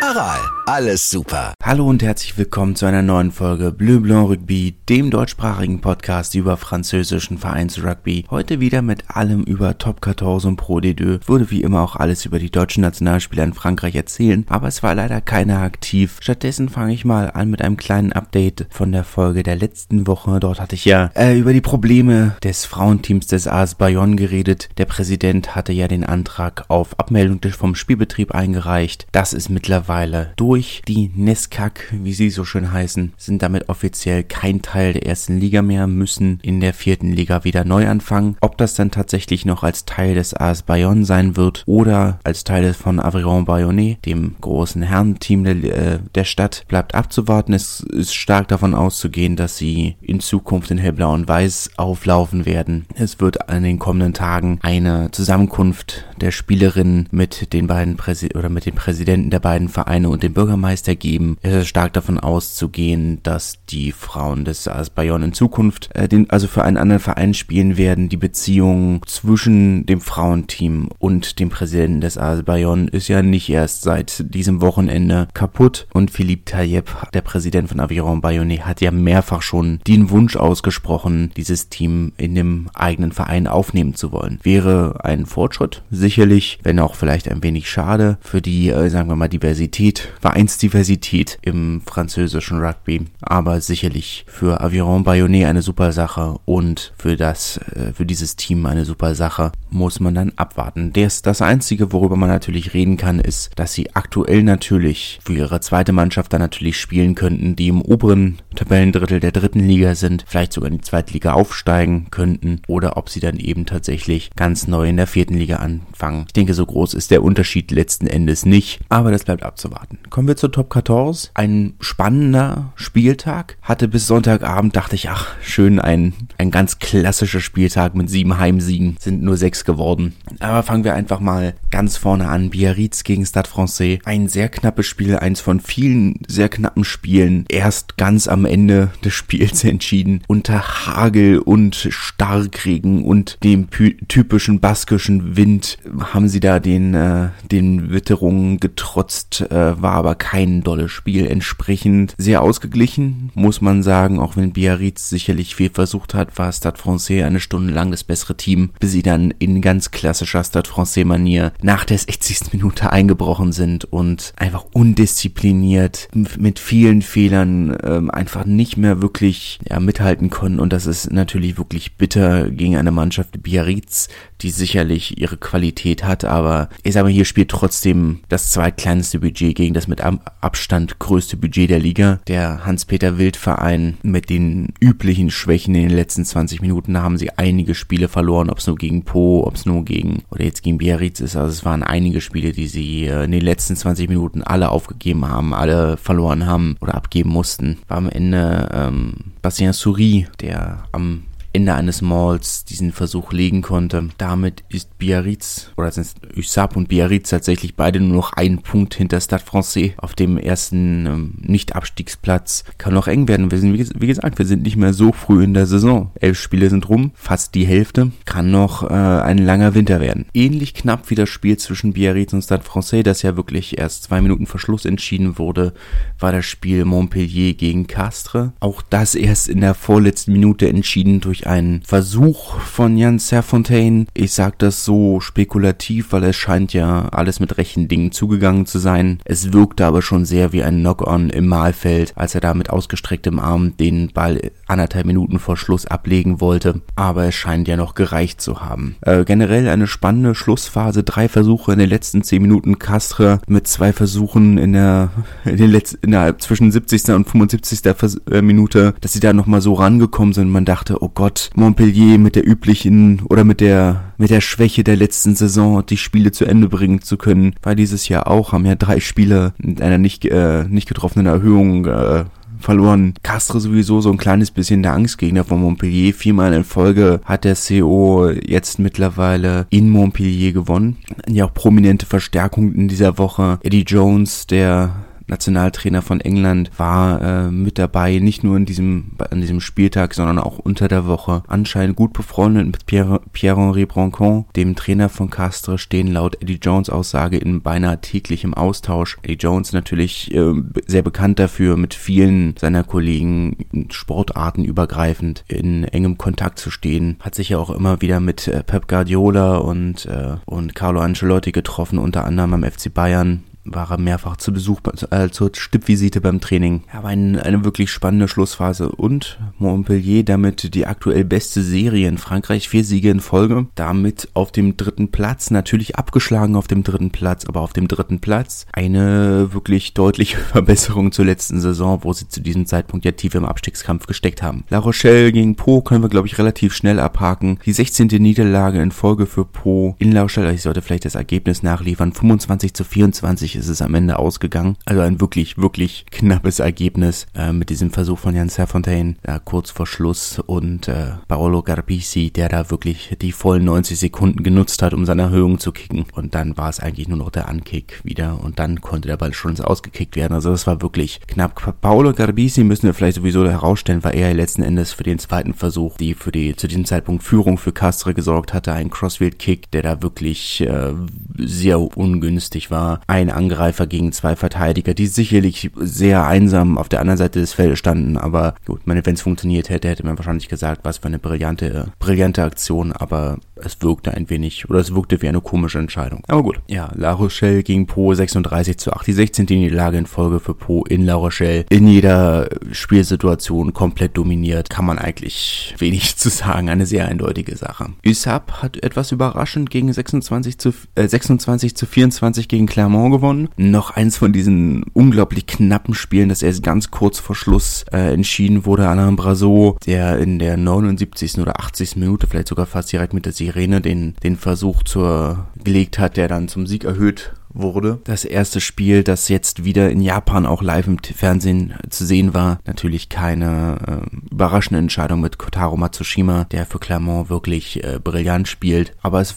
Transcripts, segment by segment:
Aral, alles super. Hallo und herzlich willkommen zu einer neuen Folge Bleu Blanc Rugby, dem deutschsprachigen Podcast über französischen Vereinsrugby. Heute wieder mit allem über Top 14 und Pro D2. Würde wie immer auch alles über die deutschen Nationalspieler in Frankreich erzählen, aber es war leider keiner aktiv. Stattdessen fange ich mal an mit einem kleinen Update von der Folge der letzten Woche. Dort hatte ich ja äh, über die Probleme des Frauenteams des AS Bayonne geredet. Der Präsident hatte ja den Antrag auf Abmeldung vom Spielbetrieb eingereicht. Das ist mittlerweile mittlerweile durch. Die Neskak, wie sie so schön heißen, sind damit offiziell kein Teil der ersten Liga mehr, müssen in der vierten Liga wieder neu anfangen. Ob das dann tatsächlich noch als Teil des AS Bayonne sein wird oder als Teil von Avignon Bayonnais, dem großen Herrenteam der, äh, der Stadt, bleibt abzuwarten. Es ist stark davon auszugehen, dass sie in Zukunft in hellblau und weiß auflaufen werden. Es wird in den kommenden Tagen eine Zusammenkunft der Spielerinnen mit den beiden Präsi oder mit den Präsidenten der beiden Vereine und dem Bürgermeister geben. Es ist stark davon auszugehen, dass die Frauen des AS Bayonne in Zukunft äh, den, also für einen anderen Verein spielen werden. Die Beziehung zwischen dem Frauenteam und dem Präsidenten des AS Bayonne ist ja nicht erst seit diesem Wochenende kaputt und Philippe Tayeb, der Präsident von Aviron Bayonne, hat ja mehrfach schon den Wunsch ausgesprochen, dieses Team in dem eigenen Verein aufnehmen zu wollen. Wäre ein Fortschritt, sicherlich, wenn auch vielleicht ein wenig schade für die, äh, sagen wir mal, Diversität Diversität, Vereinsdiversität im französischen Rugby, aber sicherlich für Aviron Bayonnais eine super Sache und für das, äh, für dieses Team eine super Sache, muss man dann abwarten. Das, das einzige, worüber man natürlich reden kann, ist, dass sie aktuell natürlich für ihre zweite Mannschaft dann natürlich spielen könnten, die im oberen Tabellendrittel der dritten Liga sind, vielleicht sogar in die zweite Liga aufsteigen könnten oder ob sie dann eben tatsächlich ganz neu in der vierten Liga anfangen. Ich denke, so groß ist der Unterschied letzten Endes nicht, aber das bleibt abzuwarten. Kommen wir zur Top 14. Ein spannender Spieltag. Hatte bis Sonntagabend, dachte ich, ach, schön, ein, ein ganz klassischer Spieltag mit sieben Heimsiegen. Sind nur sechs geworden. Aber fangen wir einfach mal ganz vorne an. Biarritz gegen Stade Francais. Ein sehr knappes Spiel, eins von vielen sehr knappen Spielen. Erst ganz am Ende des Spiels entschieden. Unter Hagel und Starkregen und dem typischen baskischen Wind haben sie da den, äh, den Witterungen getrotzt äh, war aber kein dolles Spiel. Entsprechend sehr ausgeglichen, muss man sagen, auch wenn Biarritz sicherlich viel versucht hat, war Stade Francais eine Stunde lang das bessere Team, bis sie dann in ganz klassischer Stade Francais Manier nach der 60. Minute eingebrochen sind und einfach undiszipliniert mit vielen Fehlern ähm, einfach nicht mehr wirklich ja, mithalten konnten und das ist natürlich wirklich bitter gegen eine Mannschaft Biarritz, die sicherlich ihre Qualität hat, aber ich sage mal, hier spielt trotzdem das zweitkleinste Budget gegen das mit Abstand größte Budget der Liga. Der Hans-Peter Wild-Verein mit den üblichen Schwächen in den letzten 20 Minuten haben sie einige Spiele verloren, ob es nur gegen Po, ob es nur gegen oder jetzt gegen Biarritz ist. Also es waren einige Spiele, die sie äh, in den letzten 20 Minuten alle aufgegeben haben, alle verloren haben oder abgeben mussten. War am Ende ähm, Bastien Souris, der am Ende eines Malls diesen Versuch legen konnte. Damit ist Biarritz, oder sind Usab und Biarritz tatsächlich beide nur noch einen Punkt hinter Stade Francais auf dem ersten ähm, Nicht-Abstiegsplatz. Kann noch eng werden. Wir sind, wie, gesagt, wir sind nicht mehr so früh in der Saison. Elf Spiele sind rum, fast die Hälfte. Kann noch äh, ein langer Winter werden. Ähnlich knapp wie das Spiel zwischen Biarritz und Stade Francais, das ja wirklich erst zwei Minuten vor Schluss entschieden wurde, war das Spiel Montpellier gegen Castres. Auch das erst in der vorletzten Minute entschieden durch ein Versuch von Jan Serfontaine. Ich sag das so spekulativ, weil es scheint ja alles mit rechten Dingen zugegangen zu sein. Es wirkte aber schon sehr wie ein Knock-on im Mahlfeld, als er da mit ausgestrecktem Arm den Ball anderthalb Minuten vor Schluss ablegen wollte. Aber es scheint ja noch gereicht zu haben. Äh, generell eine spannende Schlussphase. Drei Versuche in den letzten zehn Minuten. Castre mit zwei Versuchen in der, in den letzten, innerhalb zwischen 70. und 75. Vers äh, Minute, dass sie da nochmal so rangekommen sind. Man dachte, oh Gott, Montpellier mit der üblichen oder mit der mit der Schwäche der letzten Saison die Spiele zu Ende bringen zu können, war dieses Jahr auch, haben ja drei Spiele mit einer nicht äh, nicht getroffenen Erhöhung äh, verloren. Castres sowieso so ein kleines bisschen der Angstgegner von Montpellier. Viermal in Folge hat der CO jetzt mittlerweile in Montpellier gewonnen. Ja, auch prominente Verstärkung in dieser Woche. Eddie Jones, der Nationaltrainer von England, war äh, mit dabei, nicht nur in diesem, an diesem Spieltag, sondern auch unter der Woche. Anscheinend gut befreundet mit Pierre, Pierre-Henri Broncon, dem Trainer von Castres, stehen laut Eddie Jones Aussage in beinahe täglichem Austausch. Eddie Jones natürlich äh, sehr bekannt dafür, mit vielen seiner Kollegen Sportarten übergreifend in engem Kontakt zu stehen. Hat sich ja auch immer wieder mit äh, Pep Guardiola und, äh, und Carlo Ancelotti getroffen, unter anderem am FC Bayern war er mehrfach zu Besuch äh, zur Stippvisite beim Training. Er war ein, eine wirklich spannende Schlussphase und Montpellier damit die aktuell beste Serie in Frankreich, vier Siege in Folge, damit auf dem dritten Platz, natürlich abgeschlagen auf dem dritten Platz, aber auf dem dritten Platz eine wirklich deutliche Verbesserung zur letzten Saison, wo sie zu diesem Zeitpunkt ja tief im Abstiegskampf gesteckt haben. La Rochelle gegen Po können wir glaube ich relativ schnell abhaken. Die 16. Niederlage in Folge für Po in La Rochelle, ich sollte vielleicht das Ergebnis nachliefern, 25 zu 24 ist es am Ende ausgegangen. Also ein wirklich, wirklich knappes Ergebnis äh, mit diesem Versuch von Jan Serfontaine äh, kurz vor Schluss und äh, Paolo Garbisi, der da wirklich die vollen 90 Sekunden genutzt hat, um seine Erhöhung zu kicken. Und dann war es eigentlich nur noch der Ankick wieder und dann konnte der Ball schon ausgekickt werden. Also das war wirklich knapp. Paolo Garbisi müssen wir vielleicht sowieso herausstellen, war er letzten Endes für den zweiten Versuch, die für die zu diesem Zeitpunkt Führung für Castre gesorgt hatte, ein Crossfield-Kick, der da wirklich äh, sehr ungünstig war. Ein Angreifer gegen zwei Verteidiger, die sicherlich sehr einsam auf der anderen Seite des Feldes standen. Aber gut, wenn es funktioniert hätte, hätte man wahrscheinlich gesagt, was für eine brillante, brillante Aktion. Aber es wirkte ein wenig, oder es wirkte wie eine komische Entscheidung. Aber gut. Ja, La Rochelle gegen Po 36 zu 8. Die 16. Niederlage in Folge für Po in La Rochelle. In jeder Spielsituation komplett dominiert. Kann man eigentlich wenig zu sagen. Eine sehr eindeutige Sache. USAP hat etwas überraschend gegen 26 zu, äh, 26 zu 24 gegen Clermont gewonnen. Noch eins von diesen unglaublich knappen Spielen, das erst ganz kurz vor Schluss äh, entschieden wurde. Alain Brazo, der in der 79. oder 80. Minute, vielleicht sogar fast direkt mit der Sirene, den, den Versuch zur gelegt hat, der dann zum Sieg erhöht wurde. Das erste Spiel, das jetzt wieder in Japan auch live im Fernsehen zu sehen war, natürlich keine äh, überraschende Entscheidung mit Kotaro Matsushima, der für Clermont wirklich äh, brillant spielt. Aber es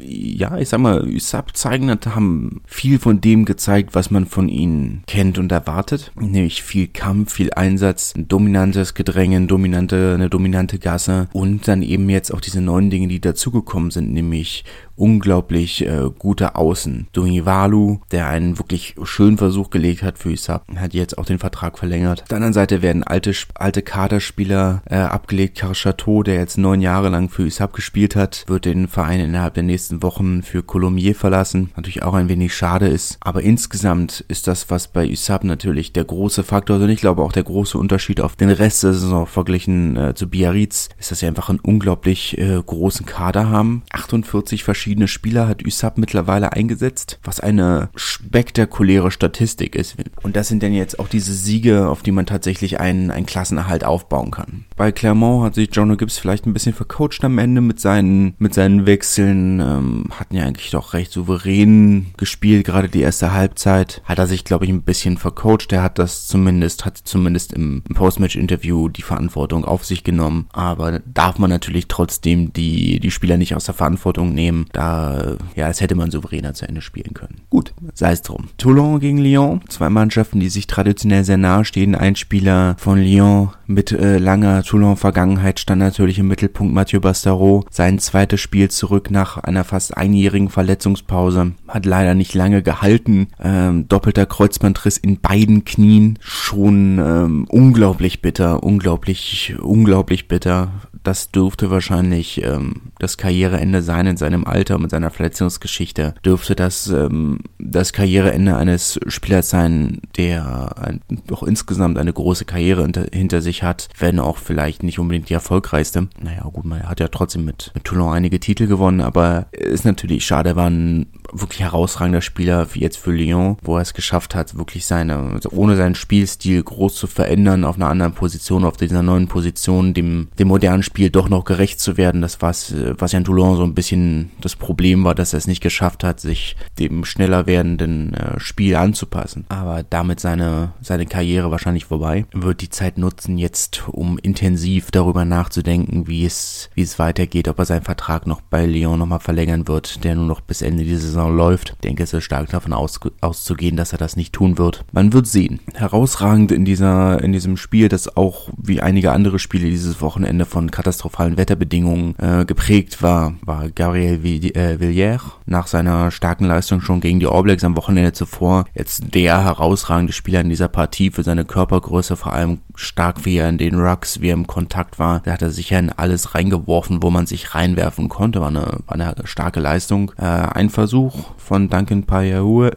ja, ich sag mal, Usab zeigen haben viel von dem gezeigt, was man von ihnen kennt und erwartet. Nämlich viel Kampf, viel Einsatz, ein dominantes Gedränge, dominante, eine dominante Gasse und dann eben jetzt auch diese neuen Dinge, die dazugekommen sind, nämlich unglaublich äh, gute Außen. Dungivalu, der einen wirklich schönen Versuch gelegt hat für Isab, hat jetzt auch den Vertrag verlängert. Auf der anderen Seite werden alte, alte Kaderspieler äh, abgelegt. Karl Chateau, der jetzt neun Jahre lang für Isab gespielt hat, wird den Verein innerhalb der nächsten Wochen für Colomiers verlassen. Natürlich auch ein wenig schade ist. Aber insgesamt ist das, was bei Isab natürlich der große Faktor ist und ich glaube auch der große Unterschied auf den Rest der Saison verglichen äh, zu Biarritz, ist, dass sie einfach einen unglaublich äh, großen Kader haben. 48 verschiedene Spieler hat USAP mittlerweile eingesetzt, was eine spektakuläre Statistik ist. Und das sind dann jetzt auch diese Siege, auf die man tatsächlich einen, einen Klassenerhalt aufbauen kann. Bei Clermont hat sich Jono Gibbs vielleicht ein bisschen vercoacht am Ende mit seinen, mit seinen Wechseln, ähm, hatten ja eigentlich doch recht souverän gespielt, gerade die erste Halbzeit. Hat er sich, glaube ich, ein bisschen vercoacht. Er hat das zumindest, hat zumindest im, Postmatch-Interview die Verantwortung auf sich genommen. Aber darf man natürlich trotzdem die, die Spieler nicht aus der Verantwortung nehmen da, ja, als hätte man souveräner zu Ende spielen können. Gut, sei es drum. Toulon gegen Lyon, zwei Mannschaften, die sich traditionell sehr nahe stehen. Ein Spieler von Lyon mit äh, langer Toulon-Vergangenheit stand natürlich im Mittelpunkt Mathieu Bastaro. Sein zweites Spiel zurück nach einer fast einjährigen Verletzungspause. Hat leider nicht lange gehalten. Ähm, doppelter Kreuzbandriss in beiden Knien. Schon ähm, unglaublich bitter, unglaublich, unglaublich bitter das dürfte wahrscheinlich ähm, das Karriereende sein in seinem Alter mit seiner Verletzungsgeschichte. Dürfte das ähm, das Karriereende eines Spielers sein, der ein, auch insgesamt eine große Karriere hinter, hinter, sich hat, wenn auch vielleicht nicht unbedingt die erfolgreichste. Naja, gut, man hat ja trotzdem mit, mit Toulon einige Titel gewonnen, aber ist natürlich schade, war ein wirklich herausragender Spieler, wie jetzt für Lyon, wo er es geschafft hat, wirklich seine, also ohne seinen Spielstil groß zu verändern, auf einer anderen Position, auf dieser neuen Position, dem, dem modernen Spiel doch noch gerecht zu werden. Das was, was ja in Toulon so ein bisschen das Problem war, dass er es nicht geschafft hat, sich dem schneller werdenden äh, Spiel anzupassen. Aber damit seine, seine Karriere wahrscheinlich vorbei. Wird die Zeit nutzen, jetzt um intensiv darüber nachzudenken, wie es, wie es weitergeht, ob er seinen Vertrag noch bei Lyon nochmal verlängern wird, der nur noch bis Ende dieser Saison läuft. Ich denke, es ist stark davon aus, auszugehen, dass er das nicht tun wird. Man wird sehen. Herausragend in dieser, in diesem Spiel, das auch wie einige andere Spiele dieses Wochenende von katastrophalen Wetterbedingungen äh, geprägt war, war Gabriel äh, Villiers nach seiner starken Leistung schon gegen die Blacks am Wochenende zuvor jetzt der herausragende Spieler in dieser Partie für seine Körpergröße, vor allem stark wie er in den Rucks, wie er im Kontakt war. Da hat er sicher in alles reingeworfen, wo man sich reinwerfen konnte. War eine, war eine starke Leistung. Äh, ein Versuch von Duncan Payaua,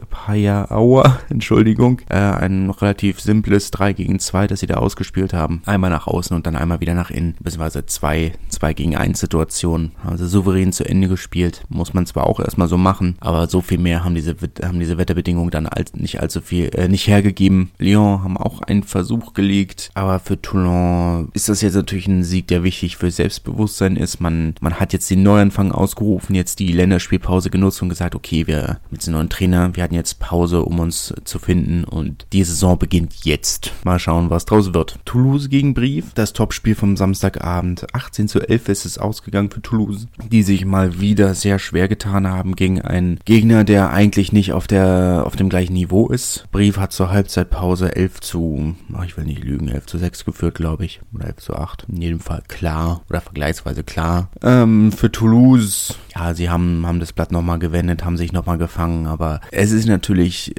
Entschuldigung, äh, ein relativ simples 3 gegen 2, das sie da ausgespielt haben. Einmal nach außen und dann einmal wieder nach innen, beziehungsweise zwei 2 gegen 1 Situationen. Also souverän zu Ende gespielt. Muss man zwar auch erstmal so machen, aber so viel mehr haben diese, haben diese Wetterbedingungen dann als, nicht allzu viel, äh, nicht hergegeben. Lyon haben auch einen Versuch gelegt, aber für Toulon ist das jetzt natürlich ein Sieg, der wichtig für Selbstbewusstsein ist. Man, man hat jetzt den Neuanfang ausgerufen, jetzt die Länderspielpause genutzt und gesagt, okay, wir mit dem neuen Trainer, wir hatten jetzt Pause, um uns zu finden und die Saison beginnt jetzt. Mal schauen, was draus wird. Toulouse gegen Brief, das Topspiel vom Samstagabend. 18 zu 11 ist es ausgegangen für Toulouse, die sich mal wieder sehr schwer getan haben gegen einen Gegner, der eigentlich nicht auf der auf dem gleichen Niveau ist. Brief hat zur Halbzeitpause 11 zu, oh, ich will nicht lügen, 11 zu 6 geführt, glaube ich, oder 11 zu 8. In jedem Fall klar oder vergleichsweise klar. Ähm, für Toulouse, ja, sie haben haben das Blatt nochmal gewendet, haben sich nochmal gefangen, aber es ist natürlich,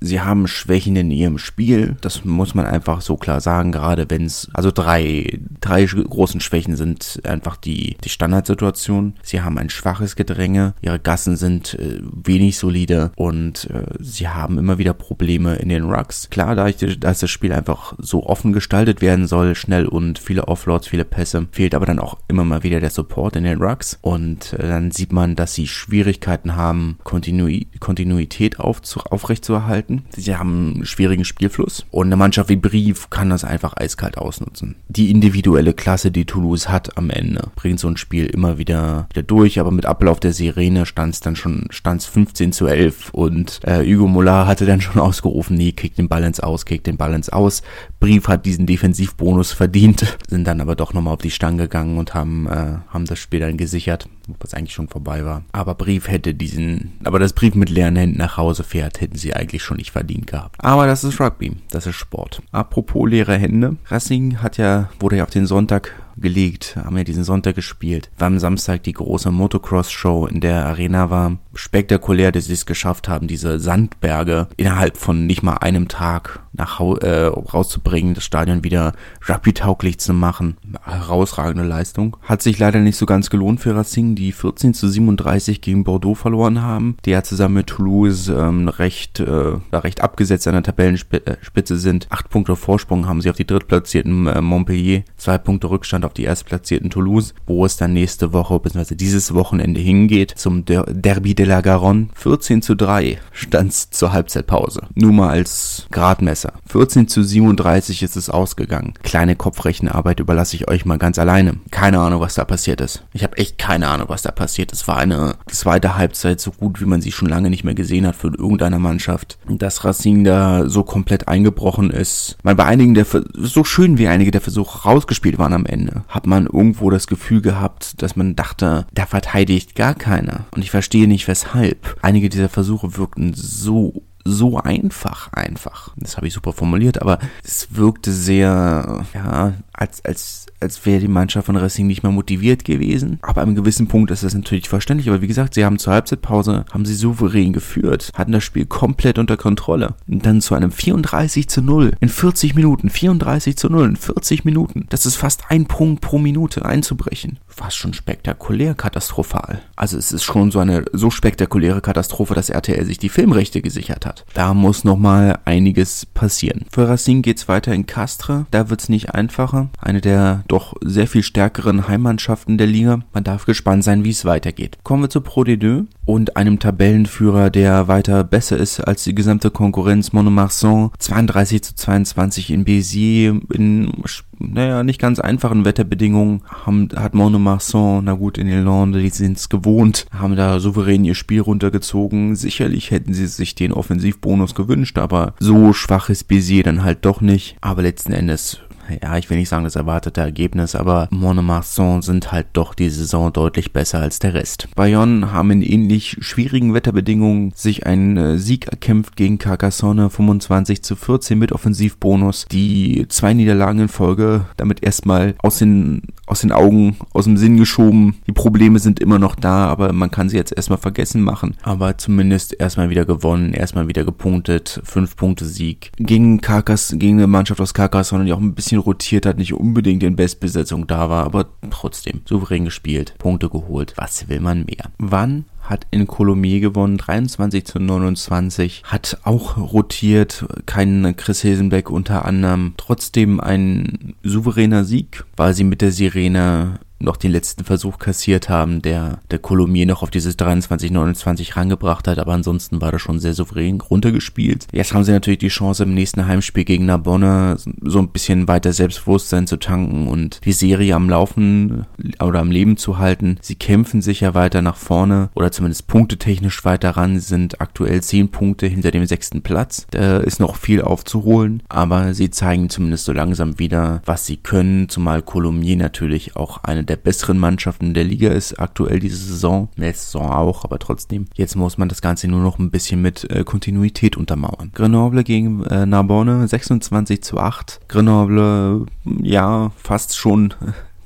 sie haben Schwächen in ihrem Spiel, das muss man einfach so klar sagen, gerade wenn es, also drei drei großen Schwächen sind einfach die die Standardsituation. Sie haben ein schwaches Gedränge, ihre Gassen sind äh, wenig solide und äh, sie haben immer wieder Probleme in den Rucks. Klar, da dass das Spiel einfach so offen gestaltet werden soll, schnell und viele Offloads, viele Pässe, fehlt aber dann auch immer mal wieder der Support in den Rucks und äh, dann sieht man, dass sie Schwierigkeiten haben, Kontinu Kontinuität aufrechtzuerhalten. Sie haben einen schwierigen Spielfluss und eine Mannschaft wie Brief kann das einfach eiskalt ausnutzen. Die individuelle Klasse, die Toulouse hat am Ende, bringt so ein Spiel immer wieder, wieder durch, aber mit Ablauf der Sirene stand es dann schon, stand 15 zu 11 und äh, Hugo Mollard hatte dann schon ausgerufen, nee, kick den ins Aus, kick den ins Aus. Brief hat diesen Defensivbonus verdient, sind dann aber doch nochmal auf die Stange gegangen und haben, äh, haben das Spiel dann gesichert, was eigentlich schon vorbei war. Aber Brief hätte diesen, aber das Brief mit leeren Händen nach Hause fährt, hätten sie eigentlich schon nicht verdient gehabt. Aber das ist Rugby, das ist Sport. Apropos leere Hände, Racing hat ja, wurde ja auf den Sonntag gelegt, haben ja diesen Sonntag gespielt. War am Samstag die große Motocross-Show in der Arena war. Spektakulär, dass sie es geschafft haben, diese Sandberge innerhalb von nicht mal einem Tag nach äh, rauszubringen, das Stadion wieder rugby-tauglich zu machen. Herausragende Leistung. Hat sich leider nicht so ganz gelohnt für Racing, die 14 zu 37 gegen Bordeaux verloren haben. Die ja zusammen mit Toulouse ähm, recht, äh, recht abgesetzt an der Tabellenspitze sind. Acht Punkte Vorsprung haben sie auf die drittplatzierten äh, Montpellier. Zwei Punkte Rückstand auf die erstplatzierten Toulouse, wo es dann nächste Woche bzw. dieses Wochenende hingeht zum Der Derby de la Garonne. 14 zu 3 stand zur Halbzeitpause. Nur mal als Gradmesser besser. 14 zu 37 ist es ausgegangen. Kleine Kopfrechenarbeit überlasse ich euch mal ganz alleine. Keine Ahnung, was da passiert ist. Ich habe echt keine Ahnung, was da passiert ist. Es war eine zweite Halbzeit so gut, wie man sie schon lange nicht mehr gesehen hat für irgendeine Mannschaft. Dass Racing da so komplett eingebrochen ist. Man bei einigen der, so schön wie einige der Versuche rausgespielt waren am Ende, hat man irgendwo das Gefühl gehabt, dass man dachte, da verteidigt gar keiner. Und ich verstehe nicht weshalb. Einige dieser Versuche wirkten so so einfach einfach. Das habe ich super formuliert, aber es wirkte sehr, ja, als, als, als wäre die Mannschaft von Racing nicht mehr motiviert gewesen. Aber an einem gewissen Punkt ist das natürlich verständlich. Aber wie gesagt, sie haben zur Halbzeitpause, haben sie souverän geführt, hatten das Spiel komplett unter Kontrolle. Und dann zu einem 34 zu 0 in 40 Minuten, 34 zu 0 in 40 Minuten. Das ist fast ein Punkt pro Minute einzubrechen. Fast schon spektakulär katastrophal. Also es ist schon so eine so spektakuläre Katastrophe, dass RTL sich die Filmrechte gesichert hat. Da muss nochmal einiges passieren. Für Racing geht's weiter in Castres. Da wird's nicht einfacher. Eine der doch sehr viel stärkeren Heimmannschaften der Liga. Man darf gespannt sein, wie es weitergeht. Kommen wir zu Pro D2 und einem Tabellenführer, der weiter besser ist als die gesamte Konkurrenz Monomarsan. 32 zu 22 in Béziers in naja, nicht ganz einfachen Wetterbedingungen haben, hat Monomarsan, na gut, in Irlande, die sind es gewohnt, haben da souverän ihr Spiel runtergezogen. Sicherlich hätten sie sich den Offensivbonus gewünscht, aber so schwach ist Béziers dann halt doch nicht. Aber letzten Endes ja, ich will nicht sagen das erwartete Ergebnis, aber Monomarsan sind halt doch die Saison deutlich besser als der Rest. Bayonne haben in ähnlich schwierigen Wetterbedingungen sich einen äh, Sieg erkämpft gegen Carcassonne 25 zu 14 mit Offensivbonus. Die zwei Niederlagen in Folge damit erstmal aus den aus den Augen, aus dem Sinn geschoben. Die Probleme sind immer noch da, aber man kann sie jetzt erstmal vergessen machen. Aber zumindest erstmal wieder gewonnen, erstmal wieder gepunktet. Fünf Punkte Sieg. Gegen Karkas, gegen eine Mannschaft aus Carcassonne, die auch ein bisschen rotiert hat, nicht unbedingt in Bestbesetzung da war, aber trotzdem souverän gespielt, Punkte geholt. Was will man mehr? Wann hat in Colomiers gewonnen, 23 zu 29, hat auch rotiert, kein Chris Hilsenbeck unter anderem, trotzdem ein souveräner Sieg, weil sie mit der Sirene noch den letzten Versuch kassiert haben, der der Colomier noch auf dieses 23-29 rangebracht hat, aber ansonsten war das schon sehr souverän runtergespielt. Jetzt haben sie natürlich die Chance im nächsten Heimspiel gegen Narbonne so ein bisschen weiter Selbstbewusstsein zu tanken und die Serie am Laufen oder am Leben zu halten. Sie kämpfen sich ja weiter nach vorne oder zumindest punktetechnisch weiter ran, sie sind aktuell 10 Punkte hinter dem sechsten Platz. Da ist noch viel aufzuholen, aber sie zeigen zumindest so langsam wieder, was sie können, zumal Colomier natürlich auch eine der der besseren Mannschaften der Liga ist aktuell diese Saison. Letzte Saison auch, aber trotzdem. Jetzt muss man das Ganze nur noch ein bisschen mit äh, Kontinuität untermauern. Grenoble gegen äh, Narbonne 26 zu 8. Grenoble, ja, fast schon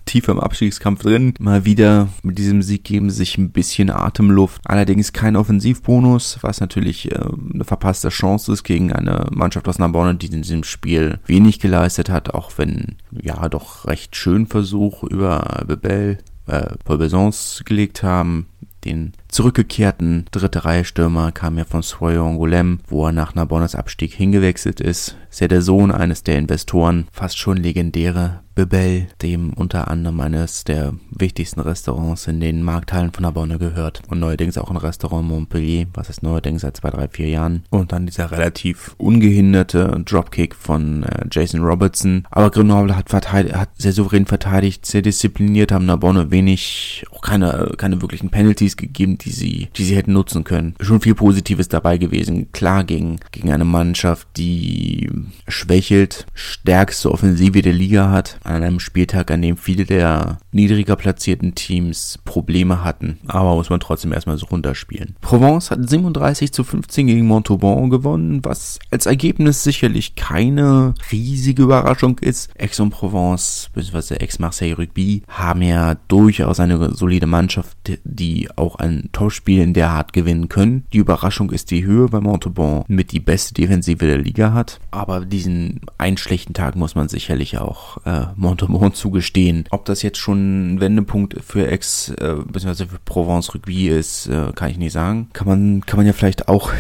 tief im Abstiegskampf drin. Mal wieder mit diesem Sieg geben sie sich ein bisschen Atemluft. Allerdings kein Offensivbonus, was natürlich äh, eine verpasste Chance ist gegen eine Mannschaft aus Narbonne, die in diesem Spiel wenig geleistet hat, auch wenn ja doch recht schön Versuch über Bebel, äh, Paul Besons gelegt haben den zurückgekehrten dritte Reihe Stürmer kam ja von Soyo Angoulême, wo er nach Narbonnes Abstieg hingewechselt ist. Ist ja der Sohn eines der Investoren, fast schon legendäre Bebel, dem unter anderem eines der wichtigsten Restaurants in den Markthallen von Narbonne gehört. Und neuerdings auch ein Restaurant Montpellier, was ist neuerdings seit zwei, drei, vier Jahren. Und dann dieser relativ ungehinderte Dropkick von äh, Jason Robertson. Aber Grenoble hat, hat sehr souverän verteidigt, sehr diszipliniert, haben Narbonne wenig, auch keine, keine wirklichen Penalties gegeben, die sie, die sie hätten nutzen können. Schon viel Positives dabei gewesen. Klar gegen, gegen eine Mannschaft, die schwächelt, stärkste Offensive der Liga hat an einem Spieltag, an dem viele der niedriger platzierten Teams Probleme hatten. Aber muss man trotzdem erstmal so runterspielen. Provence hat 37 zu 15 gegen Montauban gewonnen, was als Ergebnis sicherlich keine riesige Überraschung ist. Aix-en-Provence bzw. Aix-Marseille Rugby haben ja durchaus eine solide Mannschaft, die auch ein Topspiel in der Art gewinnen können. Die Überraschung ist die Höhe, weil Montauban mit die beste Defensive der Liga hat. Aber diesen einen schlechten Tag muss man sicherlich auch äh, Montemont zugestehen. Ob das jetzt schon ein Wendepunkt für Ex, äh, beziehungsweise für Provence Rugby ist, äh, kann ich nicht sagen. Kann man, kann man ja vielleicht auch,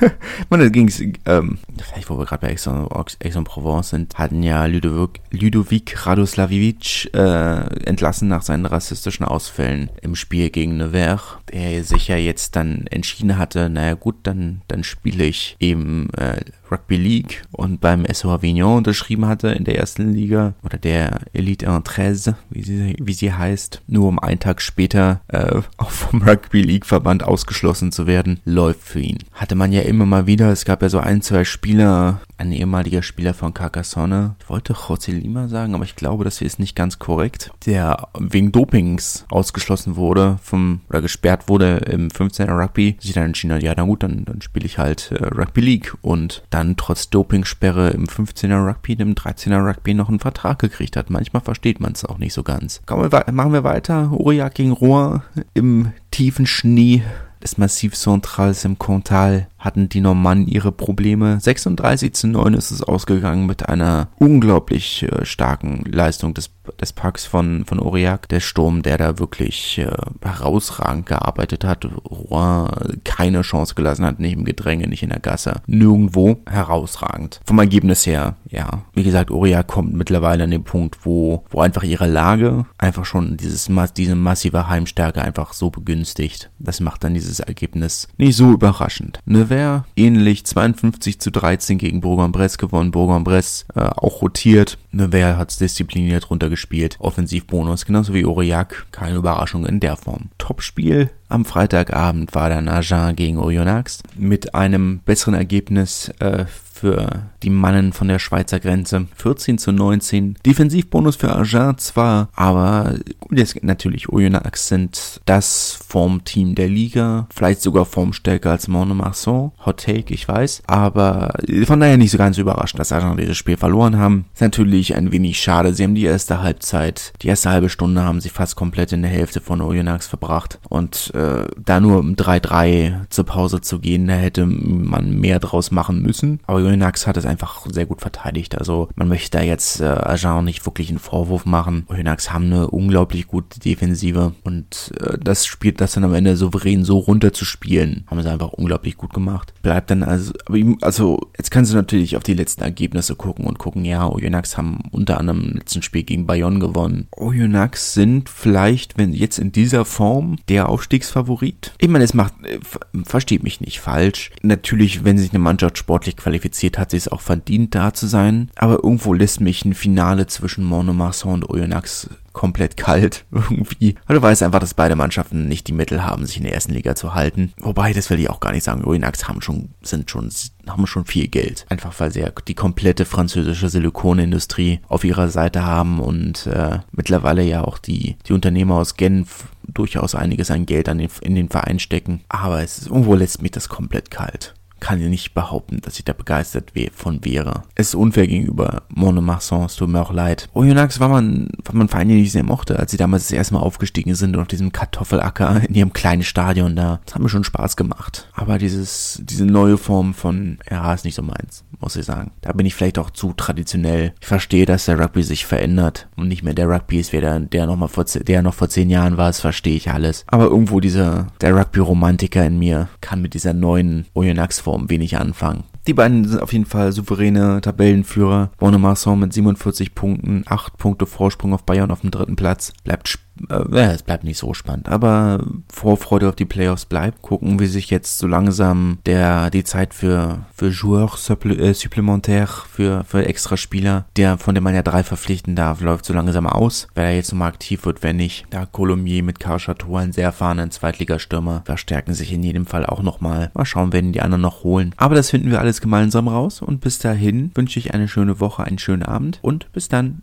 man, da ging's, ähm, vielleicht wo wir gerade bei Ex und Provence sind, hatten ja Ludovic, Ludovic Radoslavic äh, entlassen nach seinen rassistischen Ausfällen im Spiel gegen Nevers, der sich ja jetzt dann entschieden hatte, naja gut, dann, dann spiele ich eben äh, Rugby League und beim SO Avignon unterschrieben hatte in der ersten Liga oder der Elite 13, wie sie, wie sie heißt, nur um einen Tag später äh, auch vom Rugby League Verband ausgeschlossen zu werden, läuft für ihn. Hatte man ja immer mal wieder, es gab ja so ein, zwei Spieler, ein ehemaliger Spieler von Carcassonne, ich wollte José Lima sagen, aber ich glaube, das hier ist nicht ganz korrekt, der wegen Dopings ausgeschlossen wurde vom, oder gesperrt wurde im 15er Rugby, sich dann entschieden hat, ja, na gut, dann, dann spiele ich halt äh, Rugby League. Und dann trotz Dopingsperre im 15er Rugby, im 13er Rugby noch einen Vertrag gekriegt hat. Manchmal versteht man es auch nicht so ganz. Kommen wir, machen wir weiter. Aurillac gegen Rouen im tiefen Schnee des Massivs Centrals im Cantal hatten die Normannen ihre Probleme. 36 zu 9 ist es ausgegangen mit einer unglaublich äh, starken Leistung des des Parks von, von Aurillac. Der Sturm, der da wirklich äh, herausragend gearbeitet hat. Rouen keine Chance gelassen hat, nicht im Gedränge, nicht in der Gasse. Nirgendwo herausragend. Vom Ergebnis her, ja. Wie gesagt, Aurillac kommt mittlerweile an den Punkt, wo, wo einfach ihre Lage einfach schon dieses, diese massive Heimstärke einfach so begünstigt. Das macht dann dieses Ergebnis nicht so überraschend. Nevers ähnlich 52 zu 13 gegen Bourg-en-Bresse gewonnen. Bourg-en-Bresse äh, auch rotiert. Nevers hat es diszipliniert runtergespielt. Offensivbonus, genauso wie Aurillac. Keine Überraschung in der Form. Topspiel am Freitagabend war dann Agen gegen Oyonnax mit einem besseren Ergebnis äh, für die Mannen von der Schweizer Grenze. 14 zu 19. Defensivbonus für Agen zwar, aber jetzt natürlich Oyonnax sind das Formteam der Liga, vielleicht sogar formstärker als Montmartre. Hot Take, ich weiß, aber von daher nicht so ganz überraschend, dass Agen dieses Spiel verloren haben. Ist natürlich ein wenig schade. Sie haben die erste Halbzeit, die erste halbe Stunde haben sie fast komplett in der Hälfte von Oyonnax verbracht und äh, da nur um 3-3 zur Pause zu gehen, da hätte man mehr draus machen müssen. Aber Oyonnax hat es einfach sehr gut verteidigt. Also man möchte da jetzt äh, Agen nicht wirklich einen Vorwurf machen. Oyonnax haben eine unglaublich gute Defensive und äh, das spielt das dann am Ende souverän so runterzuspielen, haben sie einfach unglaublich gut gemacht. Bleibt dann also, also jetzt kannst du natürlich auf die letzten Ergebnisse gucken und gucken, ja, Oyonnax haben unter anderem im letzten Spiel gegen Bayonne gewonnen. Oyonnax sind vielleicht, wenn jetzt in dieser Form, der Aufstiegsfavorit. Ich meine, es macht, äh, versteht mich nicht falsch. Natürlich, wenn sich eine Mannschaft sportlich qualifiziert, hat sie es auch verdient, da zu sein. Aber irgendwo lässt mich ein Finale zwischen Monomarsan und Oyonnax komplett kalt irgendwie. Weil du weißt einfach, dass beide Mannschaften nicht die Mittel haben, sich in der ersten Liga zu halten. Wobei, das will ich auch gar nicht sagen. Oyonnax haben schon, sind schon, haben schon viel Geld. Einfach weil sie ja die komplette französische Silikonindustrie auf ihrer Seite haben und äh, mittlerweile ja auch die, die Unternehmer aus Genf durchaus einiges an Geld an den, in den Verein stecken. Aber es ist, irgendwo lässt mich das komplett kalt kann ich nicht behaupten, dass ich da begeistert von wäre. Es ist unfair gegenüber Monomarsan, es tut mir auch leid. Oyonnax war man, war man Verein, den ich sehr mochte, als sie damals das erste Mal aufgestiegen sind und auf diesem Kartoffelacker in ihrem kleinen Stadion da. Das hat mir schon Spaß gemacht. Aber dieses, diese neue Form von, ja, ist nicht so meins, muss ich sagen. Da bin ich vielleicht auch zu traditionell. Ich verstehe, dass der Rugby sich verändert und nicht mehr der Rugby ist, der, der noch mal vor, der noch vor zehn Jahren war, das verstehe ich alles. Aber irgendwo dieser, der Rugby-Romantiker in mir kann mit dieser neuen Oyonnax-Form Form wenig anfangen. Die beiden sind auf jeden Fall souveräne Tabellenführer. Bonnemarson mit 47 Punkten, 8 Punkte Vorsprung auf Bayern auf dem dritten Platz. Bleibt äh, es bleibt nicht so spannend, aber Vorfreude auf die Playoffs bleibt. Gucken, wie sich jetzt so langsam der die Zeit für für Joueurs äh, supplémentaire für für extra Spieler, der von dem man ja drei verpflichten darf, läuft so langsam aus. Wer er jetzt nochmal aktiv wird, wenn nicht, da Colomier mit Karl Chateau, einen sehr erfahrenen Zweitligastürmer, verstärken sich in jedem Fall auch nochmal. Mal schauen, werden die anderen noch holen. Aber das finden wir alles gemeinsam raus und bis dahin wünsche ich eine schöne Woche, einen schönen Abend und bis dann.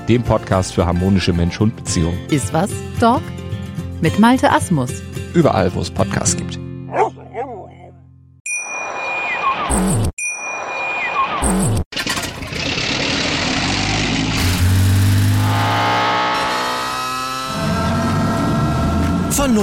dem Podcast für harmonische Mensch-Hund-Beziehungen. Iswas Dog? Mit Malte Asmus. Überall, wo es Podcasts gibt.